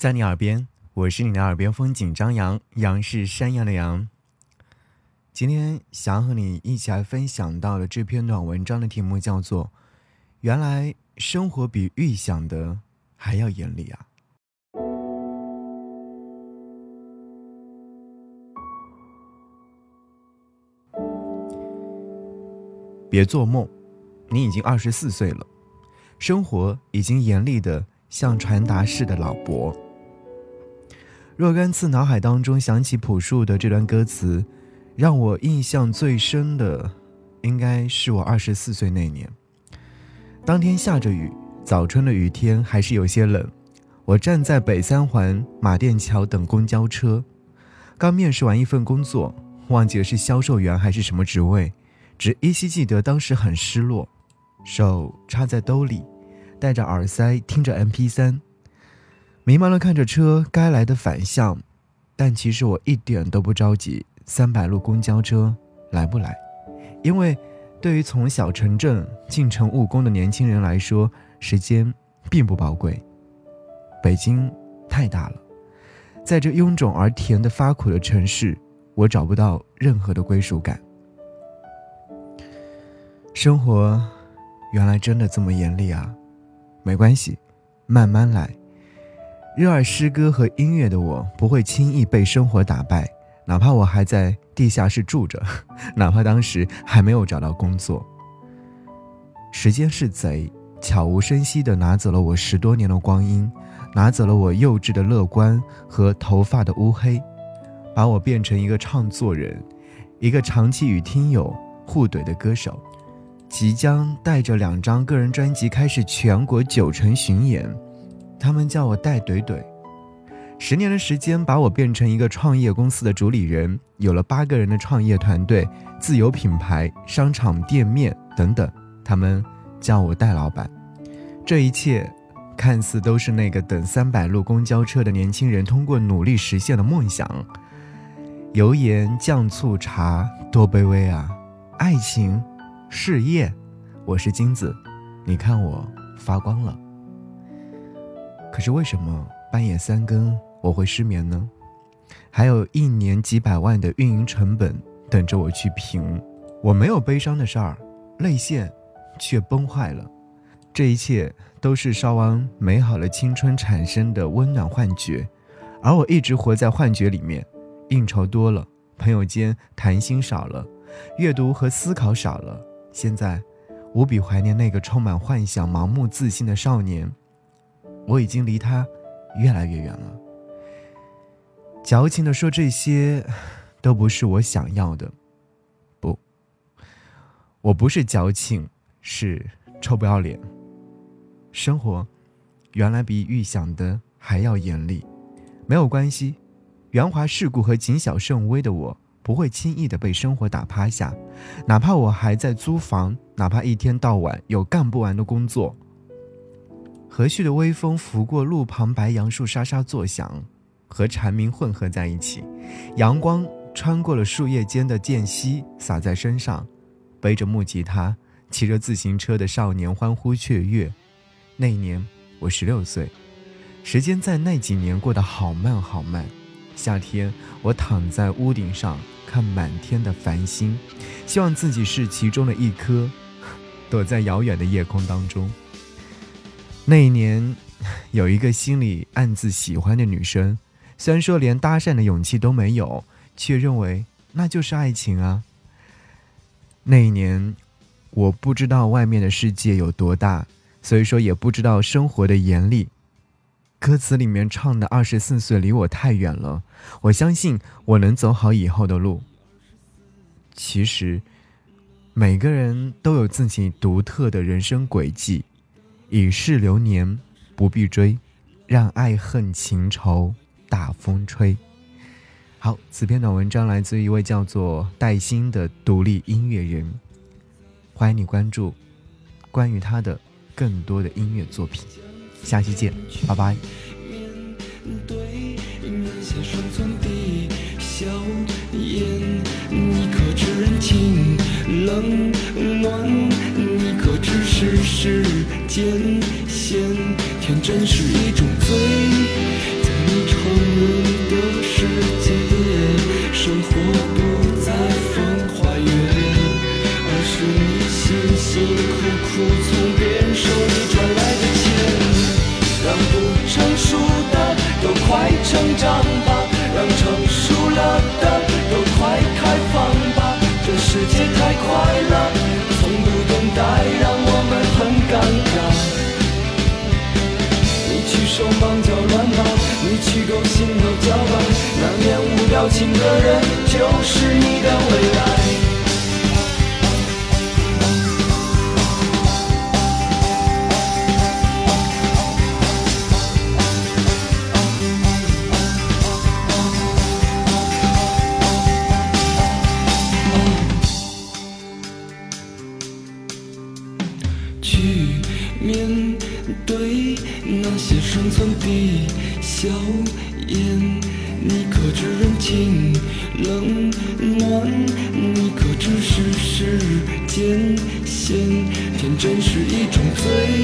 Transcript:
在你耳边，我是你的耳边风景张扬，杨是山羊的羊。今天想和你一起来分享到的这篇短文章的题目叫做《原来生活比预想的还要严厉啊》。别做梦，你已经二十四岁了，生活已经严厉的像传达室的老伯。若干次脑海当中响起朴树的这段歌词，让我印象最深的，应该是我二十四岁那年。当天下着雨，早春的雨天还是有些冷。我站在北三环马甸桥等公交车，刚面试完一份工作，忘记了是销售员还是什么职位，只依稀记得当时很失落，手插在兜里，戴着耳塞听着 MP3。迷茫的看着车该来的反向，但其实我一点都不着急。三百路公交车来不来？因为对于从小城镇进城务工的年轻人来说，时间并不宝贵。北京太大了，在这臃肿而甜的发苦的城市，我找不到任何的归属感。生活原来真的这么严厉啊！没关系，慢慢来。热爱诗歌和音乐的我，不会轻易被生活打败，哪怕我还在地下室住着，哪怕当时还没有找到工作。时间是贼，悄无声息地拿走了我十多年的光阴，拿走了我幼稚的乐观和头发的乌黑，把我变成一个唱作人，一个长期与听友互怼的歌手，即将带着两张个人专辑开始全国九城巡演。他们叫我戴怼怼，十年的时间把我变成一个创业公司的主理人，有了八个人的创业团队、自有品牌、商场店面等等。他们叫我戴老板，这一切看似都是那个等三百路公交车的年轻人通过努力实现的梦想。油盐酱醋茶，多卑微啊！爱情、事业，我是金子，你看我发光了。可是为什么半夜三更我会失眠呢？还有一年几百万的运营成本等着我去平。我没有悲伤的事儿，泪腺却崩坏了。这一切都是烧完美好的青春产生的温暖幻觉，而我一直活在幻觉里面。应酬多了，朋友间谈心少了，阅读和思考少了。现在，无比怀念那个充满幻想、盲目自信的少年。我已经离他越来越远了。矫情的说，这些都不是我想要的。不，我不是矫情，是臭不要脸。生活原来比预想的还要严厉。没有关系，圆滑世故和谨小慎微的我，不会轻易的被生活打趴下。哪怕我还在租房，哪怕一天到晚有干不完的工作。和煦的微风拂过路旁白杨树，沙沙作响，和蝉鸣混合在一起。阳光穿过了树叶间的间隙，洒在身上。背着木吉他，骑着自行车的少年欢呼雀跃。那一年我十六岁，时间在那几年过得好慢好慢。夏天，我躺在屋顶上看满天的繁星，希望自己是其中的一颗，躲在遥远的夜空当中。那一年，有一个心里暗自喜欢的女生，虽然说连搭讪的勇气都没有，却认为那就是爱情啊。那一年，我不知道外面的世界有多大，所以说也不知道生活的严厉。歌词里面唱的“二十四岁离我太远了”，我相信我能走好以后的路。其实，每个人都有自己独特的人生轨迹。已是流年，不必追，让爱恨情仇大风吹。好，此篇短文章来自一位叫做戴鑫的独立音乐人，欢迎你关注关于他的更多的音乐作品。下期见，拜拜。世间，线天真是一种罪，在你承认的世界，生活不再风花月，而是你辛辛苦苦。面对那些生存的硝烟。你可知人情冷暖？你可知世事艰险？天真是一种罪。